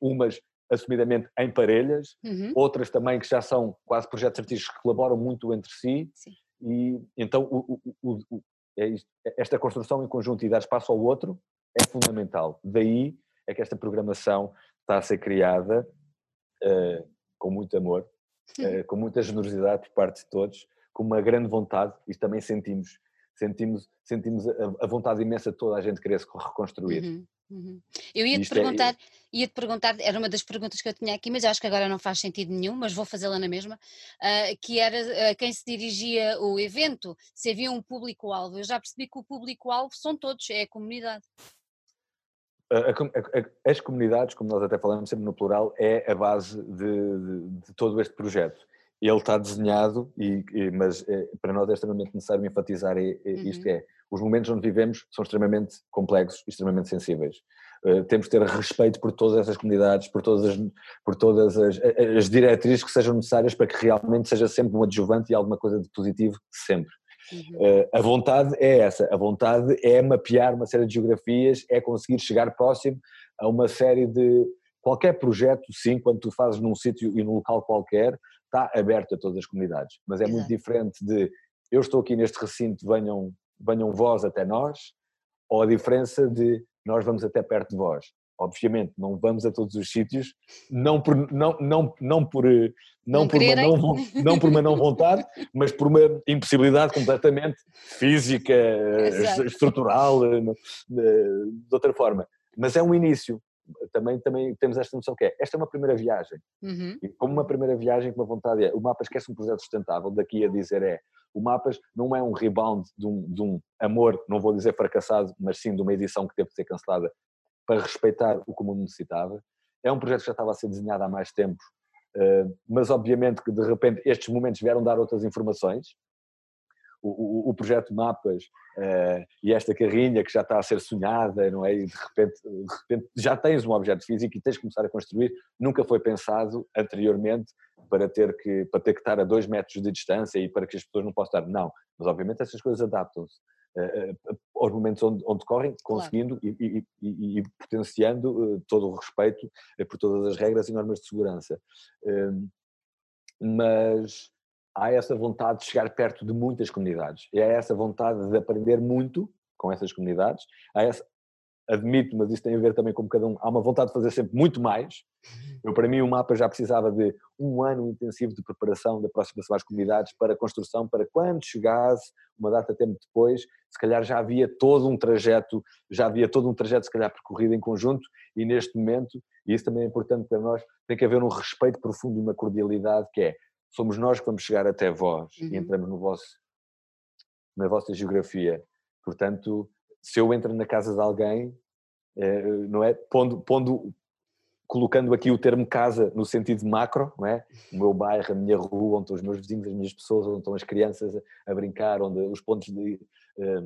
Umas assumidamente em parelhas, uhum. outras também que já são quase projetos artísticos que colaboram muito entre si, Sim. e então o, o, o, é isto, esta construção em conjunto e dar espaço ao outro é fundamental. Daí é que esta programação está a ser criada uh, com muito amor, com muita generosidade por parte de todos, com uma grande vontade, e também sentimos, sentimos, sentimos a, vontade imensa de toda a gente querer se reconstruir. Uhum. Uhum. Eu ia-te é perguntar, é... ia-te perguntar, era uma das perguntas que eu tinha aqui, mas acho que agora não faz sentido nenhum, mas vou fazê-la na mesma, uh, que era uh, quem se dirigia o evento, se havia um público-alvo. Eu já percebi que o público-alvo são todos, é a comunidade. A, a, as comunidades, como nós até falamos sempre no plural, é a base de, de, de todo este projeto. Ele está desenhado, e, e mas é, para nós é extremamente necessário enfatizar é, é, isto uhum. é, os momentos onde vivemos são extremamente complexos e extremamente sensíveis. Uh, temos de ter respeito por todas essas comunidades, por todas, as, por todas as, as diretrizes que sejam necessárias para que realmente seja sempre um adjuvante e alguma coisa de positivo, sempre. Uhum. Uh, a vontade é essa, a vontade é mapear uma série de geografias, é conseguir chegar próximo a uma série de. Qualquer projeto, sim, quando tu fazes num sítio e num local qualquer, está aberto a todas as comunidades, mas é Exato. muito diferente de eu estou aqui neste recinto, venham venham vós até nós, ou a diferença de nós vamos até perto de vós. Obviamente, não vamos a todos os sítios, não por, não, não, não por, não, não por, uma não, não por uma não vontade, *laughs* mas por uma impossibilidade completamente física, Exato. estrutural, eh, de outra forma. Mas é um início. Também, também temos esta noção que é, esta é uma primeira viagem. Uhum. E como uma primeira viagem, com uma vontade é, o mapa esquece um projeto sustentável, daqui a dizer é, o Mapas não é um rebound de um, de um amor, não vou dizer fracassado, mas sim de uma edição que teve de ser cancelada para respeitar o que o mundo necessitava. É um projeto que já estava a ser desenhado há mais tempo, eh, mas obviamente que de repente estes momentos vieram dar outras informações, o, o, o projeto Mapas uh, e esta carrinha que já está a ser sonhada, não é? E de repente, de repente já tens um objeto físico e tens que começar a construir. Nunca foi pensado anteriormente para ter que, para ter que estar a dois metros de distância e para que as pessoas não possam estar. Não, mas obviamente essas coisas adaptam-se. Uh, aos momentos onde, onde correm, conseguindo claro. e, e, e, potenciando uh, todo o respeito por todas as regras e normas de segurança. mas há essa vontade de chegar perto de muitas comunidades, e há essa vontade de aprender muito com essas comunidades, há essa, admito, mas isso tem a ver também com cada um, há uma vontade de fazer sempre muito mais. Eu, para mim, o mapa já precisava de um ano intensivo de preparação da aproximação às comunidades para a construção, para quando chegasse, uma data tempo depois, se calhar já havia todo um trajeto, já havia todo um trajeto, se calhar, percorrido em conjunto, e neste momento, e isso também é importante para nós, tem que haver um respeito profundo e uma cordialidade que é somos nós que vamos chegar até vós uhum. e entramos no vosso, na vossa geografia. Portanto, se eu entro na casa de alguém, é, não é? Pondo, pondo, colocando aqui o termo casa no sentido macro, não é? O meu bairro, a minha rua, onde estão os meus vizinhos, as minhas pessoas, onde estão as crianças a, brincar, onde os pontos de, eh,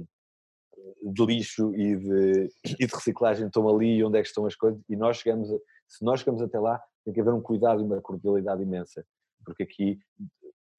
de lixo e de, *coughs* e de reciclagem estão ali, onde é que estão as coisas, e nós chegamos, a, se nós chegamos até lá, tem que haver um cuidado e uma cordialidade imensa porque aqui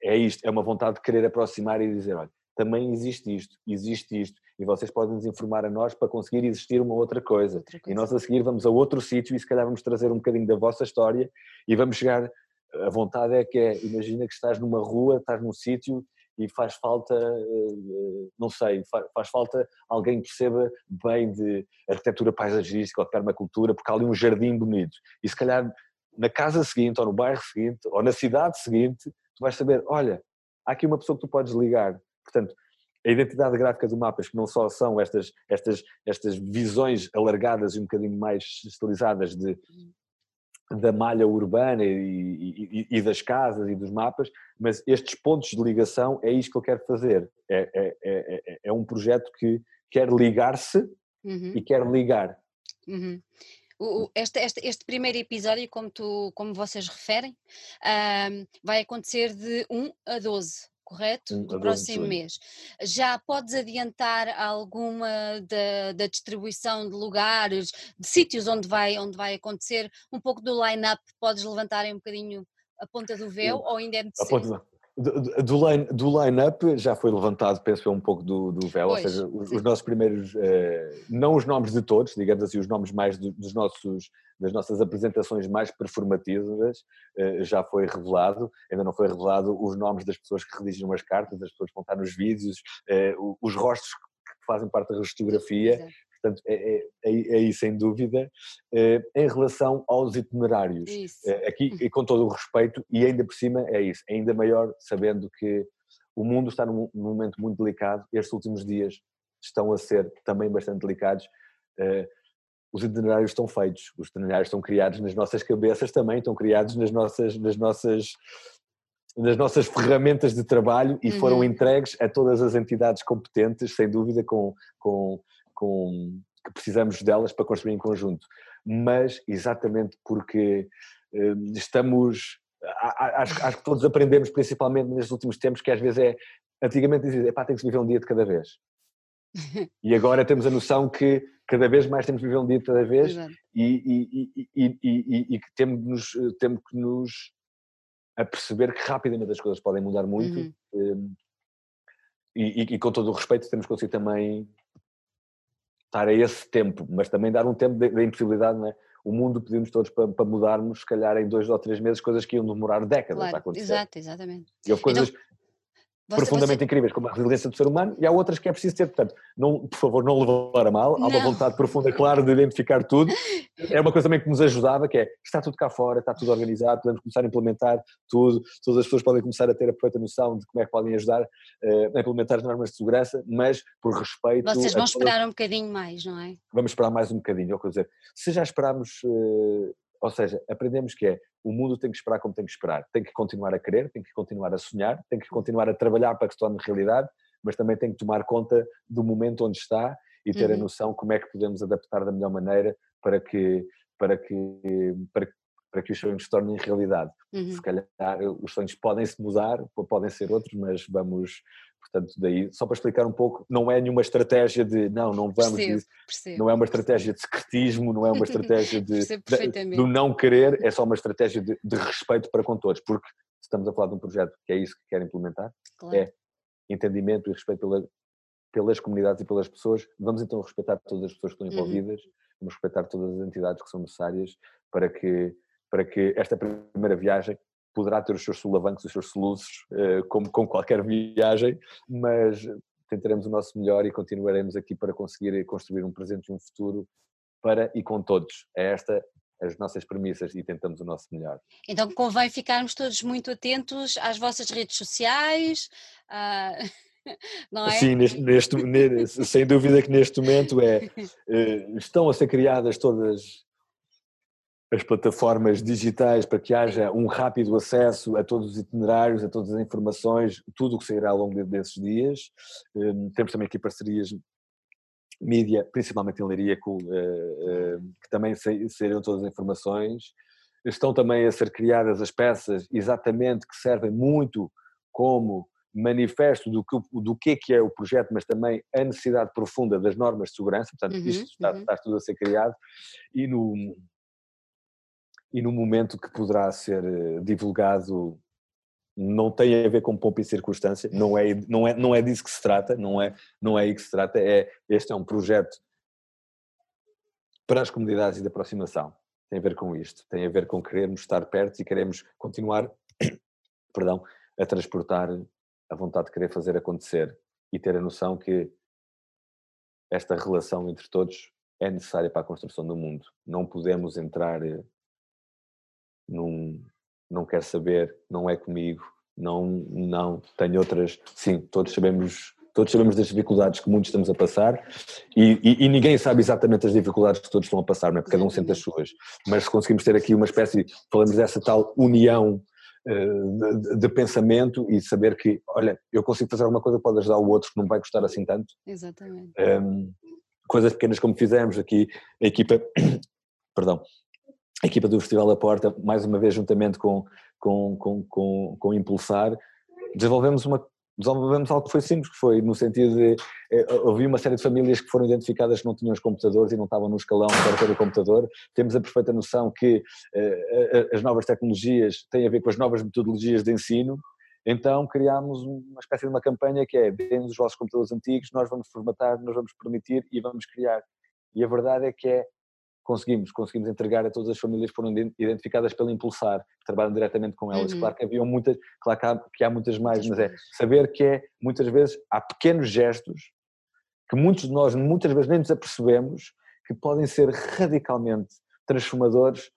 é isto, é uma vontade de querer aproximar e dizer, olha, também existe isto, existe isto, e vocês podem nos informar a nós para conseguir existir uma outra coisa. outra coisa. E nós a seguir vamos a outro sítio e se calhar vamos trazer um bocadinho da vossa história e vamos chegar, a vontade é que é, imagina que estás numa rua, estás num sítio e faz falta, eh, não sei, faz falta alguém que perceba bem de arquitetura paisagística ou de permacultura, porque há ali um jardim bonito. E se calhar na casa seguinte, ou no bairro seguinte, ou na cidade seguinte, tu vais saber, olha, há aqui uma pessoa que tu podes ligar. Portanto, a identidade gráfica do mapas, que não só são estas, estas, estas visões alargadas e um bocadinho mais estilizadas de, da malha urbana e, e, e, das casas e dos mapas, mas estes pontos de ligação é isto que eu quero fazer. É, é, é, é, é um projeto que quer ligar-se uhum. e quer ligar. Uhum. Este, este, este, primeiro episódio, como, tu, como vocês referem, um, vai acontecer de 1 a 12, correto? Do próximo mês. Já podes adiantar alguma da, da, distribuição de lugares, de sítios onde vai, onde vai acontecer, um pouco do line-up, podes levantar um bocadinho a ponta do véu ou ainda é necessário? Do, line, do line-up já foi levantado, penso eu, um pouco do, do véu, pois, ou seja, os, os, nossos primeiros, uh, não os nomes de todos, digamos assim, os nomes mais do, dos nossos, das nossas apresentações mais performativas uh, já foi revelado, ainda não foi revelado os nomes das pessoas que redigem as cartas, das pessoas que vão estar nos vídeos, uh, os rostos que fazem parte da fotografia, Portanto, é, é, é, é aí sem dúvida. Eh, em relação aos itinerários, isso. Eh, aqui, e com todo o respeito, e ainda por cima é isso, ainda maior sabendo que o mundo está num, num momento muito delicado, estes últimos dias estão a ser também bastante delicados. Eh, os itinerários estão feitos, os itinerários estão criados nas nossas cabeças também, estão criados nas nossas, nas nossas nas nossas ferramentas de trabalho e foram uhum. entregues a todas as entidades competentes, sem dúvida, com, com, com, que precisamos delas para construir em conjunto. Mas exatamente porque uh, estamos. Acho, acho, que todos aprendemos, principalmente nestes últimos tempos, que às vezes é. Antigamente dizia, pá, tem que se viver um dia de cada vez. *laughs* e agora temos a noção que cada vez mais temos que viver um dia de cada vez e, e, e, e, que temos, temos que nos aperceber que rapidamente as coisas podem mudar muito uhum. Hum, e, com todo o respeito temos que conseguir também estar a esse tempo, mas também dar um tempo da impossibilidade, não é? O mundo pedimos todos para, para, mudarmos, se calhar em dois ou três meses, coisas que iam demorar décadas claro, a acontecer. Exato, exatamente. E houve coisas, então, você, profundamente você... incríveis, como a resiliência do ser humano, e há outras que é preciso ter. Portanto, não, por favor, não levar a mal, há uma vontade profunda, clara, de identificar tudo. É uma coisa também que nos ajudava, que é, está tudo cá fora, está tudo organizado, podemos começar a implementar tudo, todas as pessoas podem começar a ter a perfeita noção de como é que podem ajudar uh, a implementar as normas de segurança, mas por respeito... Vocês vão esperar um bocadinho mais, não é? Vamos esperar mais um bocadinho, é o que eu dizer. Se já esperámos... Uh, ou seja, aprendemos que é o mundo tem que esperar como tem que esperar. Tem que continuar a querer, tem que continuar a sonhar, tem que continuar a trabalhar para que se torne realidade, mas também tem que tomar conta do momento onde está e ter uhum. a noção como é que podemos adaptar da melhor maneira para que, para que, para, para que os sonhos se tornem realidade. Uhum. Se calhar os sonhos podem se mudar, podem ser outros, mas vamos, Portanto, daí, só para explicar um pouco, não é nenhuma estratégia de não, não vamos, percebo, percebo. não é uma estratégia de secretismo, não é uma *laughs* estratégia de, de do não querer, é só uma estratégia de, de, respeito para com todos, porque estamos a falar de um projeto que é isso que quer implementar, claro. é entendimento e respeito pela, pelas comunidades e pelas pessoas, vamos então respeitar todas as pessoas que estão uhum. envolvidas, uhum. vamos respeitar todas as entidades que são necessárias para que, para que esta primeira viagem poderá ter os seus solavancos, os seus soluços, eh, como com qualquer viagem, mas tentaremos o nosso melhor e continuaremos aqui para conseguir construir um presente e um futuro para e com todos. É esta as nossas premissas e tentamos o nosso melhor. Então convém ficarmos todos muito atentos às vossas redes sociais. Uh... *laughs* Não é? Sim, neste, neste, sem dúvida que neste momento é, eh, estão a ser criadas todas as plataformas digitais para que haja um rápido acesso a todos os itinerários, a todas as informações, tudo o que sairá ao longo desses dias. Hum, temos também aqui parcerias mídia, principalmente em Leiria, eh, eh, que também saíram todas as informações. Estão também a ser criadas as peças exatamente que servem muito como manifesto do que, do que é que é o projeto, mas também a necessidade profunda das normas de segurança, portanto uhum, isto está, uhum. está tudo a ser criado, e no, e no momento que poderá ser eh, divulgado não tem a ver com pompa e circunstância, não é, não, é, não é disso que se trata, não é, não é aí que se trata, é, este é um projeto para as comunidades e de aproximação, tem a ver com isto, tem a ver com querermos estar perto e queremos continuar, *coughs* perdão, a transportar a vontade de querer fazer acontecer e ter a noção que esta relação entre todos é necessária para a construção do mundo. Não podemos entrar eh, não, quer saber, não é comigo, não, não, tenho outras, sim, todos sabemos todos sabemos das dificuldades que muitos estamos a passar e, e, e, ninguém sabe exatamente as dificuldades que todos estão a passar, não é? porque cada um sente as suas, mas se conseguimos ter aqui uma espécie, falamos dessa tal união uh, de, de, pensamento e saber que, olha, eu consigo fazer alguma coisa pode ajudar o outro que não vai custar assim tanto. Exatamente. Um, coisas pequenas como fizemos aqui, a equipa, *coughs* perdão, a equipa do Festival da Porta, mais uma vez juntamente com, com, com, com, com Impulsar, desenvolvemos uma desenvolvemos algo que foi simples, que foi no sentido de eh, havia uma série de famílias que foram identificadas que não tinham os computadores e não estavam no escalão para ter o computador. Temos a perfeita noção que eh, as novas tecnologias têm a ver com as novas metodologias de ensino Então criámos uma espécie de uma campanha que é deem os vossos computadores antigos, nós vamos formatar, nós vamos permitir e vamos criar. E a verdade é que é conseguimos, conseguimos entregar a todas as famílias que foram identificadas pelo Impulsar, que trabalham diretamente com elas. Uhum. Claro que havia muitas, claro que há, que há muitas mais, muitas mas é saber que é, muitas vezes, há pequenos gestos que muitos de nós muitas vezes nem nos apercebemos que podem ser radicalmente transformadores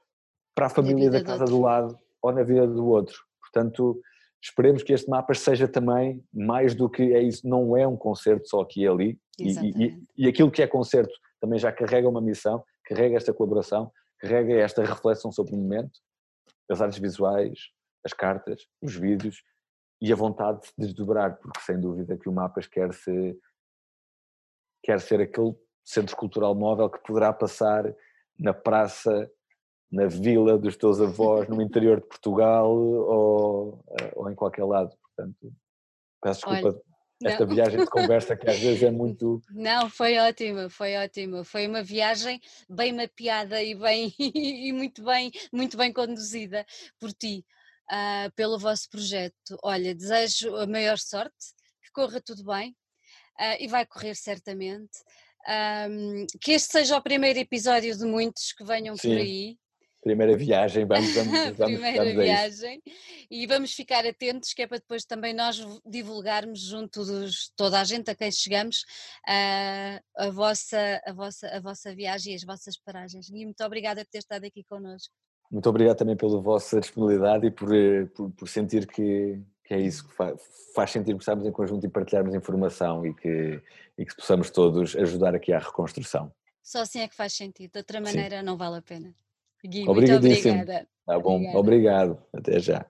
para a família da casa do lado ou na vida do outro. Portanto, esperemos que este mapa seja também mais do que é isso, não é um concerto só aqui e ali, e, e, e, aquilo que é concerto também já carrega uma missão, carrega esta colaboração, carrega esta reflexão sobre o momento, as artes visuais, as cartas, os vídeos e a vontade de desdobrar, porque sem dúvida que o Mapas quer ser, quer ser aquele centro cultural móvel que poderá passar na praça, na vila dos teus avós, no interior de Portugal ou, ou em qualquer lado. Portanto, peço desculpa Olha, esta não. viagem de conversa que às vezes é muito. Não, foi ótima, foi ótima. Foi uma viagem bem mapeada e bem *laughs* e muito bem, muito bem conduzida por ti, uh, pelo vosso projeto. Olha, desejo a maior sorte, que corra tudo bem uh, e vai correr certamente. Um, que este seja o primeiro episódio de muitos que venham Sim. por aí. Primeira viagem, vamos, vamos, *laughs* vamos Primeira vamos viagem. E vamos ficar atentos, que é para depois também nós divulgarmos junto de toda a gente a quem chegamos uh, a, vossa, a, vossa, a vossa viagem e as vossas paragens. E muito obrigada por ter estado aqui connosco. Muito obrigado também pela vossa disponibilidade e por, eh, por, por sentir que, que é isso que faz, faz sentido que estarmos em conjunto e partilharmos informação e que, e que possamos todos ajudar aqui à reconstrução. Só assim é que faz sentido, de outra maneira Sim. não vale a pena. Gui, muito obrigada. Tá bom, obrigado. Até já.